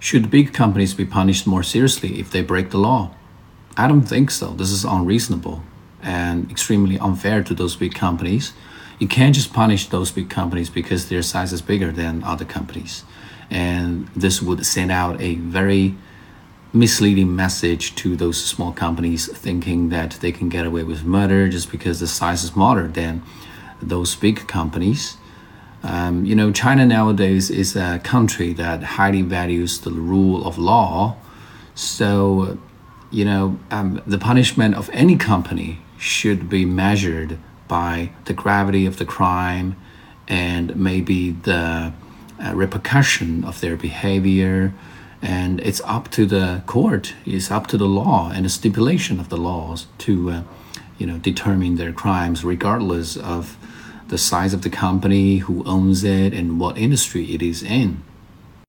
Should big companies be punished more seriously if they break the law? I don't think so. This is unreasonable and extremely unfair to those big companies. You can't just punish those big companies because their size is bigger than other companies. And this would send out a very misleading message to those small companies thinking that they can get away with murder just because the size is smaller than those big companies. Um, you know, China nowadays is a country that highly values the rule of law. So, you know, um, the punishment of any company should be measured by the gravity of the crime and maybe the uh, repercussion of their behavior and it's up to the court it's up to the law and the stipulation of the laws to uh, you know determine their crimes regardless of the size of the company who owns it and what industry it is in